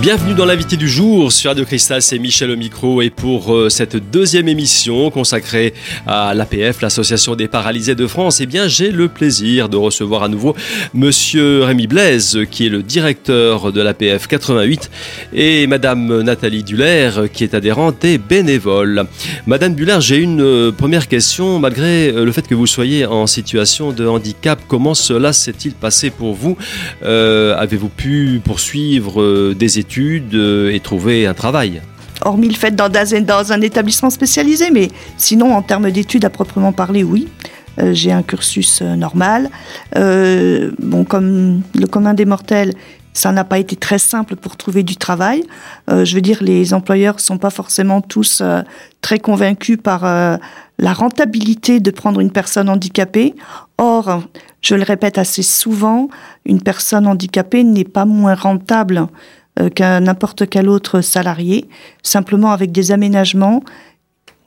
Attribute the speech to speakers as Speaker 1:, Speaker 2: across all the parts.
Speaker 1: Bienvenue dans l'invité du jour sur Radio Cristal, c'est Michel au micro. Et pour euh, cette deuxième émission consacrée à l'APF, l'Association des paralysés de France, eh bien j'ai le plaisir de recevoir à nouveau monsieur Rémi Blaise qui est le directeur de l'APF 88 et madame Nathalie Duller qui est adhérente et bénévole. Madame Duller, j'ai une euh, première question. Malgré euh, le fait que vous soyez en situation de handicap, comment cela s'est-il passé pour vous? Avez-vous pu poursuivre des études euh, et trouver un travail
Speaker 2: hormis le fait dans, dans un établissement spécialisé, mais sinon en termes d'études à proprement parler, oui. Euh, j'ai un cursus euh, normal. bon, comme le commun des mortels, ça n'a pas été très simple pour trouver du travail. je veux dire, les employeurs ne sont pas forcément tous très convaincus par la rentabilité de prendre une personne handicapée. Or, je le répète assez souvent, une personne handicapée n'est pas moins rentable qu'un n'importe quel autre salarié, simplement avec des aménagements.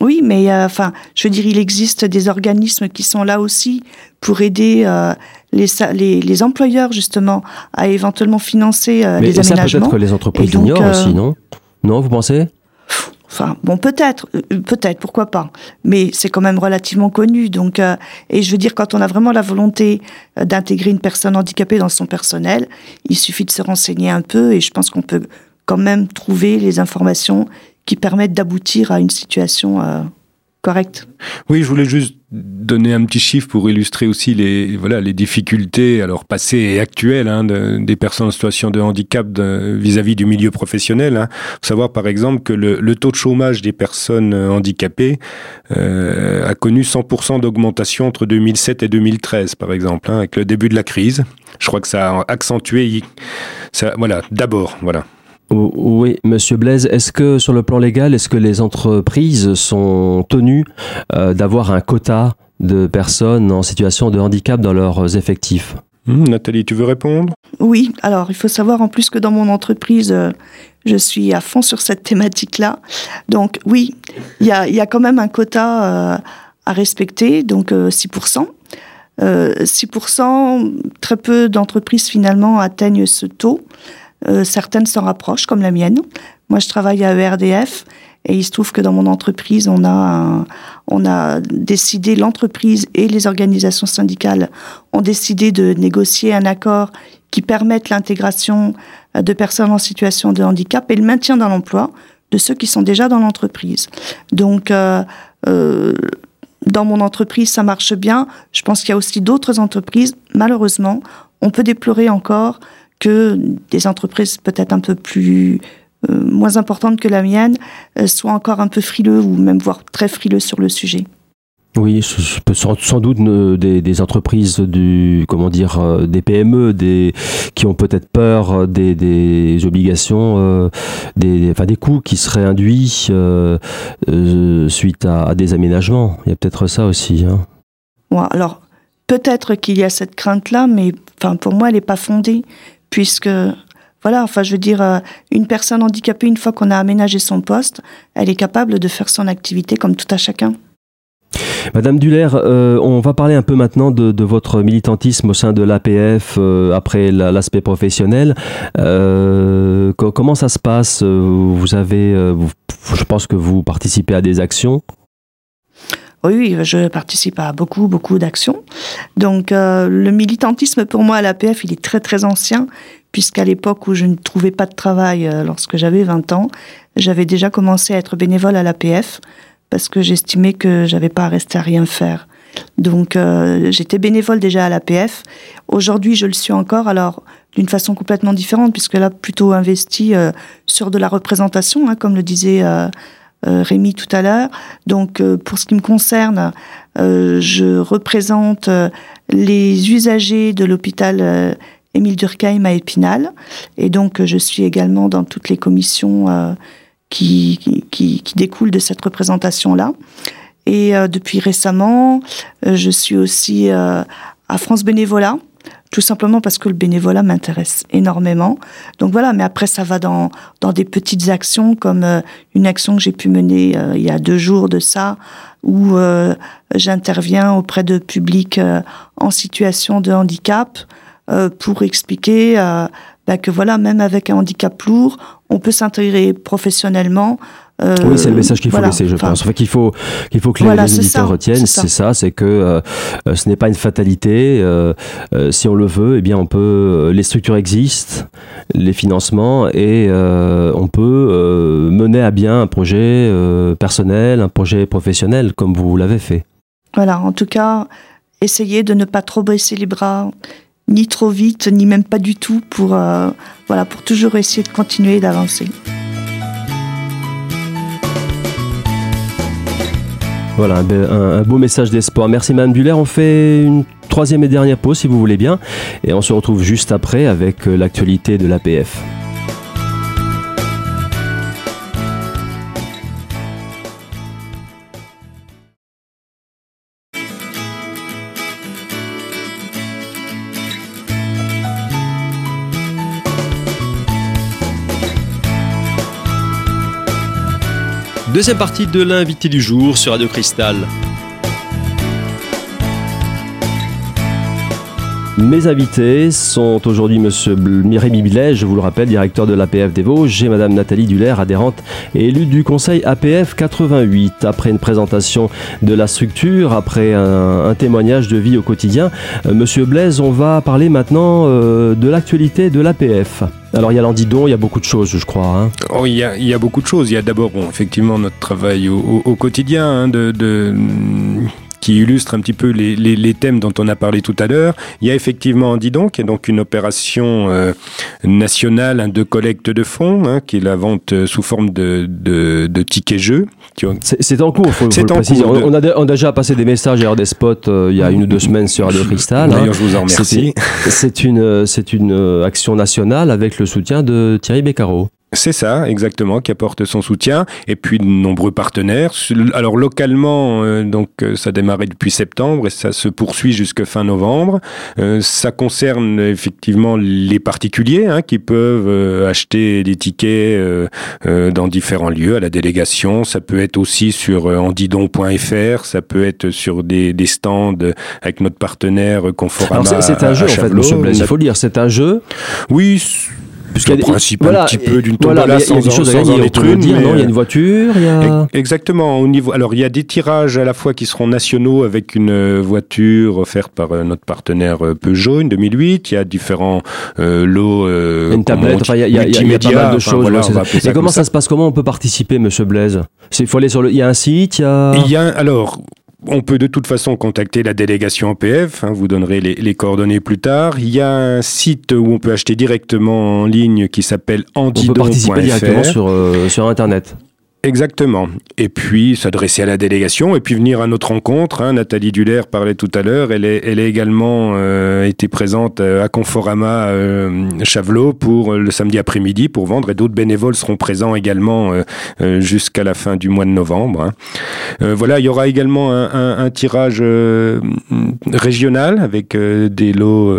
Speaker 2: Oui, mais euh, enfin, je veux dire, il existe des organismes qui sont là aussi pour aider euh, les, les, employeurs justement à éventuellement financer les aménagements. Mais ça
Speaker 1: peut-être que les entreprises l'ignorent aussi, non? Non, vous pensez?
Speaker 2: Enfin, bon, peut-être, euh, peut-être, pourquoi pas. Mais c'est quand même relativement connu. Donc, euh, et je veux dire, quand on a vraiment la volonté euh, d'intégrer une personne handicapée dans son personnel, il suffit de se renseigner un peu et je pense qu'on peut quand même trouver les informations qui permettent d'aboutir à une situation correcte.
Speaker 3: Oui, je voulais juste donner un petit chiffre pour illustrer aussi les voilà les difficultés alors passées et actuelles hein, des personnes en situation de handicap vis-à-vis du milieu professionnel. Hein. Faut savoir par exemple que le, le, taux de chômage des personnes handicapées euh, a connu 100% d'augmentation entre 2007 et 2013 par exemple hein, avec le début de la crise. Je crois que ça a accentué ça voilà d'abord voilà.
Speaker 1: Oui, Monsieur Blaise, est-ce que sur le plan légal, est-ce que les entreprises sont tenues euh, d'avoir un quota de personnes en situation de handicap dans leurs effectifs?
Speaker 3: Hmm, Nathalie, tu veux répondre?
Speaker 2: Oui, alors il faut savoir en plus que dans mon entreprise, euh, je suis à fond sur cette thématique-là. Donc oui, il y a, quand même un quota euh, à respecter, donc 6%. 6%, très peu d'entreprises finalement atteignent ce taux. Euh, certaines s'en rapprochent, comme la mienne. Moi, je travaille à ERDF et il se trouve que dans mon entreprise, on a, on a décidé, l'entreprise et les organisations syndicales ont décidé de négocier un accord qui permette l'intégration euh, de personnes en situation de handicap et le maintien dans l'emploi de ceux qui sont déjà dans l'entreprise. Donc, euh, euh, dans mon entreprise, ça marche bien. Je pense qu'il y a aussi d'autres entreprises. Malheureusement, on peut déplorer encore que des entreprises peut-être un peu plus euh, moins importantes que la mienne euh, soient encore un peu frileux ou même voire très frileux sur le sujet.
Speaker 1: Oui, sans, sans doute euh, des, entreprises du comment dire des PME, des qui ont peut-être peur des, obligations, des enfin des coûts qui seraient induits suite à, des aménagements. Il y a peut-être ça aussi. Hein.
Speaker 2: alors peut-être qu'il y a cette crainte là, mais enfin pour moi elle n'est pas fondée puisque voilà, enfin, je veux dire, euh, une personne handicapée, une fois qu'on a aménagé son poste, elle est capable de faire son activité comme tout à chacun.
Speaker 1: Madame Duller, euh, on va parler un peu maintenant de, votre militantisme au sein de l'APF euh, après l'aspect professionnel. comment ça se passe? Vous avez, je pense que vous participez à des actions.
Speaker 2: Oui, je participe à beaucoup, beaucoup d'actions. Donc, euh, le militantisme pour moi à l'APF, il est très, très ancien, puisqu'à l'époque où je ne trouvais pas de travail, euh, lorsque j'avais 20 ans, j'avais déjà commencé à être bénévole à l'APF, parce que j'estimais que j'avais pas à rester à rien faire. Donc, euh, j'étais bénévole déjà à l'APF. Aujourd'hui, je le suis encore, alors d'une façon complètement différente, puisque là, plutôt investi sur de la représentation, hein, comme le disait euh, Rémi tout à l'heure. Donc, euh, pour ce qui me concerne, euh, je représente les usagers de l'hôpital Émile Durkheim à Épinal. Et donc, je suis également dans toutes les commissions qui, qui, qui, découlent de cette représentation-là. Et depuis récemment, je suis aussi à France Bénévolat, tout simplement parce que le bénévolat m'intéresse énormément. Donc voilà, mais après ça va dans, dans des petites actions comme euh, une action que j'ai pu mener euh, il y a deux jours de ça, où euh, j'interviens auprès de publics en situation de handicap pour expliquer bah, que voilà, même avec un handicap lourd, on peut s'intégrer professionnellement.
Speaker 1: Euh, oui, c'est le message qu'il faut laisser, je pense. Enfin, qu'il faut qu'il faut que les, militaires retiennent, c'est ça, c'est que euh, euh, ce n'est pas une fatalité. Euh, si on le veut, eh bien, on peut. Les structures existent, les financements, et on peut mener à bien un projet personnel, un projet professionnel, comme vous l'avez fait.
Speaker 2: Voilà. En tout cas, essayez de ne pas trop baisser les bras ni trop vite, ni même pas du tout, pour, voilà, pour toujours essayer de continuer d'avancer.
Speaker 1: Voilà, un, beau message d'espoir. Merci Mme Buller. On fait une troisième et dernière pause si vous voulez bien. Et on se retrouve juste après avec euh, l'actualité de l'APF. Deuxième partie de l'invité du jour sur Radio Cristal. Mes invités sont aujourd'hui Monsieur Mireille Billet, je vous le rappelle, directeur de l'APF des Vosges, et Madame Nathalie Duller, adhérente et élue du Conseil APF 88. Après une présentation de la structure, après un, témoignage de vie au quotidien, euh, Monsieur Blaise, on va parler maintenant euh, de l'actualité de l'APF. Alors il y a l'Andidon, il y a beaucoup de choses, je crois. Hein.
Speaker 3: Oh, il, y a, beaucoup de choses. Il y a d'abord, bon, effectivement, notre travail au, quotidien hein, de qui illustre un petit peu les, les, les, thèmes dont on a parlé tout à l'heure. Il y a effectivement Andidon, qui est donc une opération euh, nationale hein, de collecte de fonds, hein, qui est la vente euh, sous forme de, de, de tickets jeux.
Speaker 1: C'est en cours, faut, faut le préciser. On, a, on, a, déjà passé des messages et des spots euh, il y a une ou deux semaines sur Radio Cristal.
Speaker 3: D'ailleurs, hein. je vous en remercie.
Speaker 1: C'est une, c'est une action nationale avec le soutien de Thierry Beccaro.
Speaker 3: C'est ça, exactement, qui apporte son soutien. Et puis de nombreux partenaires. Alors localement, euh, donc euh, ça a démarré depuis septembre et ça se poursuit jusqu'à fin novembre. Euh, ça concerne effectivement les particuliers hein, qui peuvent acheter des tickets dans différents lieux, à la délégation. Ça peut être aussi sur andidon.fr, ça peut être sur des, des stands avec notre partenaire Conforama.
Speaker 1: C'est un jeu en fait, monsieur Blaise, il faut le dire, c'est un jeu.
Speaker 3: Oui, Puisqu'il le principe un petit peu d'une tombola voilà, sans, sans, sans en être une.
Speaker 1: Dire, non, il y a une voiture. Il y a...
Speaker 3: Exactement. Au niveau, alors il y a des tirages à la fois qui seront nationaux avec une euh, voiture offerte par euh, notre partenaire euh, Peugeot, une 2008. Il y a différents euh, lots. Euh,
Speaker 1: une tablette. Enfin, il y a, y y pas mal de choses. Voilà, ouais, Et comment ça, ça se passe Comment on peut participer, Monsieur Blaise Il faut aller sur le. Il y a un site. Il y a.
Speaker 3: Il y a alors on peut de toute façon contacter la délégation OPF, hein, vous donnerez les, les, coordonnées plus tard. Il y a un site où on peut acheter directement en ligne qui s'appelle andidon.fr. On peut
Speaker 1: participer directement sur, euh, sur Internet.
Speaker 3: Exactement. Et puis s'adresser à la délégation et puis venir à notre rencontre. Hein. Nathalie Duller parlait tout à l'heure. Elle elle est également euh, été présente euh, à Conforama euh, Chavelot pour euh, le samedi après-midi pour vendre et d'autres bénévoles seront présents également euh, jusqu'à la fin du mois de novembre. Hein. voilà, il y aura également un, un, un tirage régional avec des lots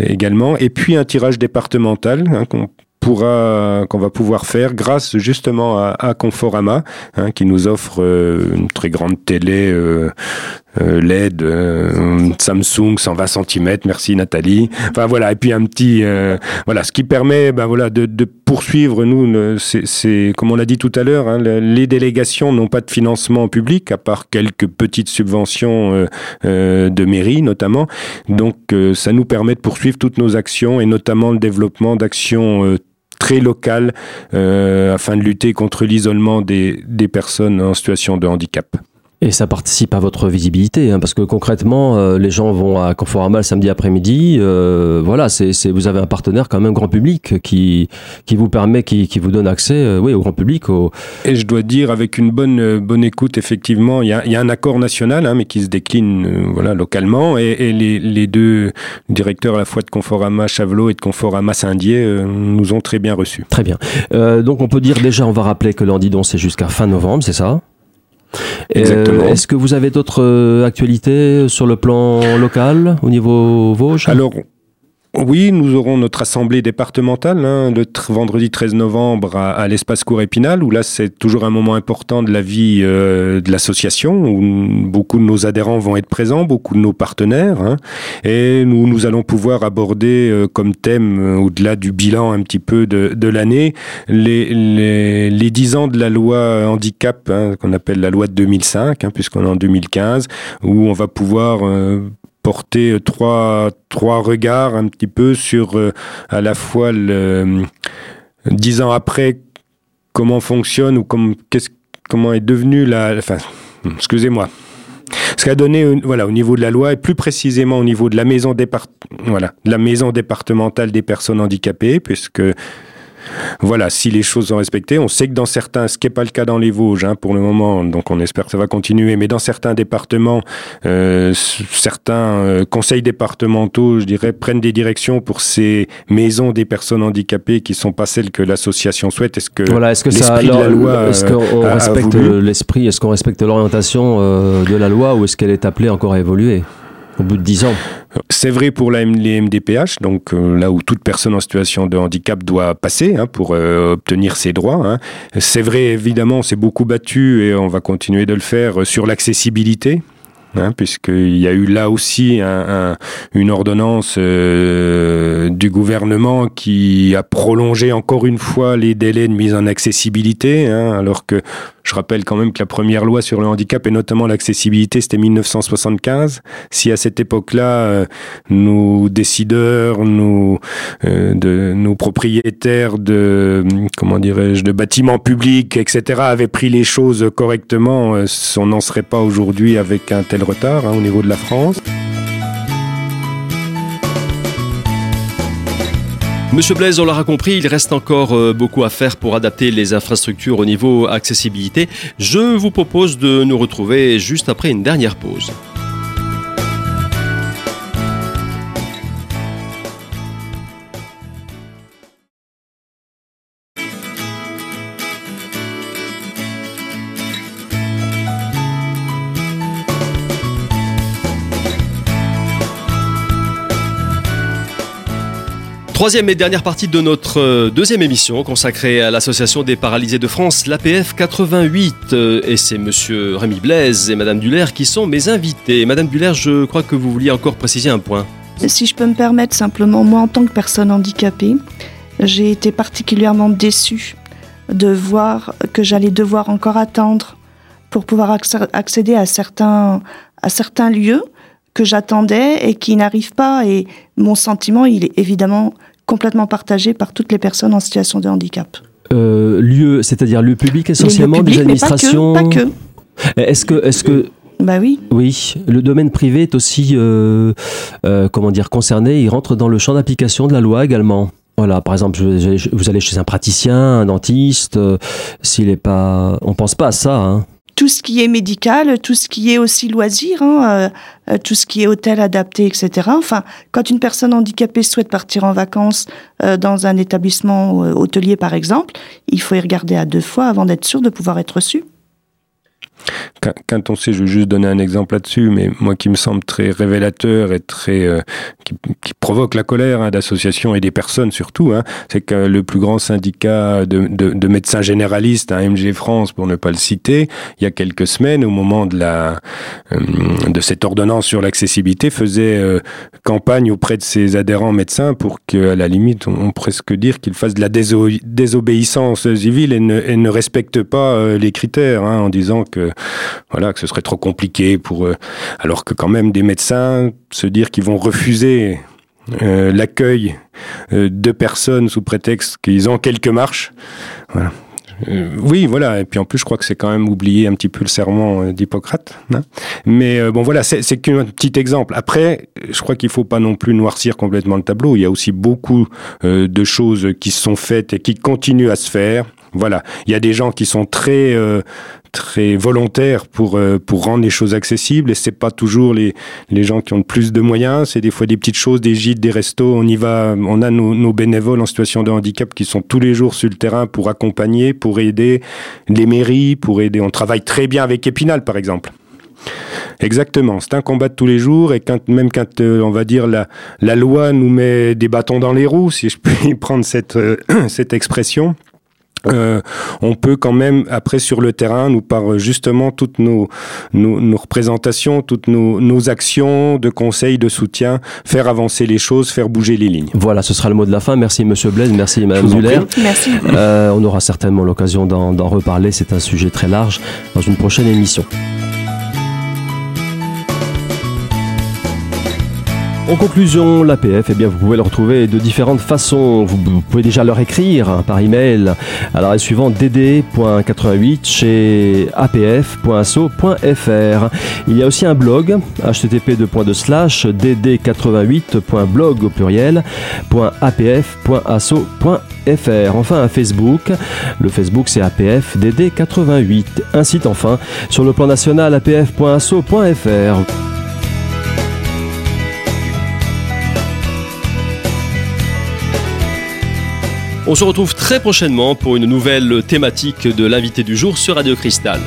Speaker 3: également et puis un tirage départemental hein, qu'on pourra qu'on va pouvoir faire grâce justement à, à Conforama hein, qui nous offre euh, une très grande télé euh, euh, LED euh, Samsung 120 cm merci Nathalie. Enfin voilà et puis un petit euh, voilà ce qui permet ben voilà de, de poursuivre nous c'est comme on l'a dit tout à l'heure hein, les délégations n'ont pas de financement public à part quelques petites subventions de mairie notamment. Donc ça nous permet de poursuivre toutes nos actions et notamment le développement d'actions très local euh, afin de lutter contre l'isolement des, des personnes en situation de handicap.
Speaker 1: Et ça participe à votre visibilité, hein, parce que concrètement, euh, les gens vont à Conforama le samedi après-midi. Euh, voilà, c'est, vous avez un partenaire quand même grand public qui, qui vous permet, qui, qui vous donne accès, euh, oui, au grand public. Au...
Speaker 3: Et je dois dire, avec une bonne, euh, bonne écoute, effectivement, il y a, y a un accord national, hein, mais qui se décline, euh, voilà, localement. Et, et les, les, deux directeurs à la fois de Conforama Chavelot et de Conforama Saint-Dié nous ont très bien reçus.
Speaker 1: Très bien. donc on peut dire déjà, on va rappeler que l'Andidon c'est jusqu'à fin novembre, c'est ça?
Speaker 3: Exactement.
Speaker 1: Est-ce que vous avez d'autres actualités sur le plan local, au niveau Vosges?
Speaker 3: Alors, oui, nous aurons notre assemblée départementale hein, le vendredi 13 novembre à, l'espace cour Épinal, où là c'est toujours un moment important de la vie euh, de l'association, où beaucoup de nos adhérents vont être présents, beaucoup de nos partenaires, hein, et nous, nous allons pouvoir aborder euh, comme thème, euh, au-delà du bilan un petit peu de, de l'année, les, les, les 10 ans de la loi handicap, hein, qu'on appelle la loi de 2005, hein, puisqu'on est en 2015, où on va pouvoir porter euh, trois, trois regards un petit peu sur euh, à la fois le, euh, dix ans après comment fonctionne ou comme, comment est devenu la. Enfin, excusez-moi. Ce qu'a donné voilà, au niveau de la loi et plus précisément au niveau de la maison, départ, voilà, de la maison départementale des personnes handicapées, puisque voilà, si les choses sont respectées, on sait que dans certains, ce qui n'est pas le cas dans les Vosges hein, pour le moment, donc on espère que ça va continuer, mais dans certains départements, euh, certains euh, conseils départementaux, je dirais, prennent des directions pour ces maisons des personnes handicapées qui ne sont pas celles que l'association souhaite. Est-ce que
Speaker 4: voilà, est-ce que ça, de la loi, est-ce qu'on respecte l'esprit, est-ce qu'on respecte l'orientation euh, de la loi ou est-ce qu'elle est appelée encore à évoluer? Au bout de dix ans
Speaker 3: c'est vrai pour les MDPH, donc euh, là où toute personne en situation de handicap doit passer hein, pour euh, obtenir ses droits. Hein. C'est vrai, évidemment, on s'est beaucoup battu et on va continuer de le faire sur l'accessibilité. Hein, puisqu'il y a eu là aussi un, un, une ordonnance euh, du gouvernement qui a prolongé encore une fois les délais de mise en accessibilité, hein, alors que je rappelle quand même que la première loi sur le handicap et notamment l'accessibilité, c'était 1975. Si à cette époque-là, euh, nos décideurs, nos, euh, propriétaires de, comment dirais-je, de bâtiments publics, etc., avaient pris les choses correctement, on n'en serait pas aujourd'hui avec un tel retard hein, au niveau de la France.
Speaker 1: Monsieur Blaise, on l'aura compris, il reste encore euh, beaucoup à faire pour adapter les infrastructures au niveau accessibilité. Je vous propose de nous retrouver juste après une dernière pause. Troisième et dernière partie de notre euh, deuxième émission consacrée à l'Association des paralysés de France, l'APF 88. Euh, et c'est monsieur Rémi Blaise et madame Duller qui sont mes invités. Madame Duller, je crois que vous vouliez encore préciser un point.
Speaker 2: Si je peux me permettre simplement, moi en tant que personne handicapée, j'ai été particulièrement déçue de voir que j'allais devoir encore attendre pour pouvoir accéder à certains, à certains lieux que j'attendais et qui n'arrivent pas. Et mon sentiment, il est évidemment complètement partagé par toutes les personnes en situation de handicap.
Speaker 4: Euh, lieu, c'est-à-dire lieu public essentiellement, des administrations.
Speaker 2: Pas que.
Speaker 4: Est-ce que, est-ce que
Speaker 2: bah oui.
Speaker 4: Oui, le domaine privé est aussi, euh, euh, comment dire, concerné. Il rentre dans le champ d'application de la loi également. Voilà, par exemple, vous allez chez un praticien, un dentiste, s'il est pas, on pense pas à ça. Hein
Speaker 2: tout ce qui est médical, tout ce qui est aussi loisir, hein, euh, euh, tout ce qui est hôtel adapté, etc. Enfin, quand une personne handicapée souhaite partir en vacances euh, dans un établissement hôtelier, par exemple, il faut y regarder à deux fois avant d'être sûr de pouvoir être reçu.
Speaker 3: Quand on sait, je vais juste donner un exemple là-dessus, mais moi qui me semble très révélateur et très euh, qui, provoque la colère hein, d'associations et des personnes surtout, hein, c'est que le plus grand syndicat de, de, de médecins généralistes, hein, MG France pour ne pas le citer, il y a quelques semaines, au moment de la euh, de cette ordonnance sur l'accessibilité, faisait euh, campagne auprès de ses adhérents médecins pour qu'à la limite, on, presque dire qu'ils fassent de la désobéissance civile et ne, et ne respectent pas les critères, hein, en disant que voilà, que ce serait trop compliqué pour eux. Alors que quand même des médecins se dire qu'ils vont refuser euh, l'accueil euh, de personnes sous prétexte qu'ils ont quelques marches. Euh, oui, voilà. Et puis en plus, je crois que c'est quand même oublié un petit peu le serment d'Hippocrate. Hein. Mais bon, voilà, c'est qu'un petit exemple. Après, je crois qu'il faut pas non plus noircir complètement le tableau. Il y a aussi beaucoup de choses qui se sont faites et qui continuent à se faire. Voilà, il y a des gens qui sont très très volontaire pour euh, pour rendre les choses accessibles. Et c'est pas toujours les les gens qui ont le plus de moyens. C'est des fois des petites choses des gîtes des restos. On y va on a nos, nos, bénévoles en situation de handicap qui sont tous les jours sur le terrain pour accompagner pour aider les mairies pour aider. On travaille très bien avec Épinal par exemple. Exactement, c'est un combat de tous les jours. Et quand, même quand euh, on va dire la, la loi nous met des bâtons dans les roues, si je puis prendre cette, euh, cette expression, euh, on peut quand même, après sur le terrain, nous par justement toutes nos, nos, nos représentations, toutes nos, nos, actions de conseil, de soutien, faire avancer les choses, faire bouger les lignes.
Speaker 1: Voilà, ce sera le mot de la fin. Merci Monsieur Blaise, merci Madame Muller.
Speaker 2: Merci.
Speaker 1: Euh, on aura certainement l'occasion d'en reparler. C'est un sujet très large dans une prochaine émission. En conclusion, l'APF, eh bien, vous pouvez le retrouver de différentes façons. Vous, pouvez déjà leur écrire hein, par email à l'adresse suivante dd.88 chez apf.asso.fr. Il y a aussi un blog http dd88.blog au pluriel .apf.asso.fr. Enfin un Facebook. Le Facebook c'est APF DD88. Un site enfin sur le plan national apf.asso.fr.
Speaker 5: On se retrouve très prochainement pour une nouvelle thématique de l'invité du jour sur Radio Cristal.